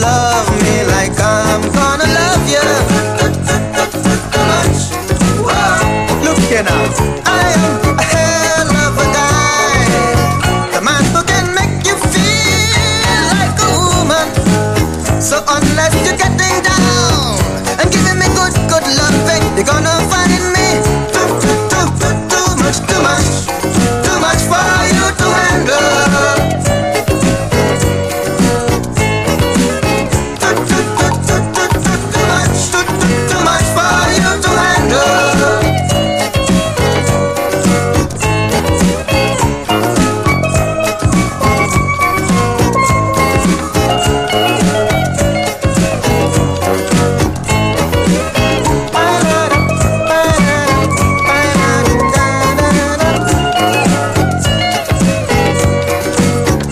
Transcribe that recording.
love.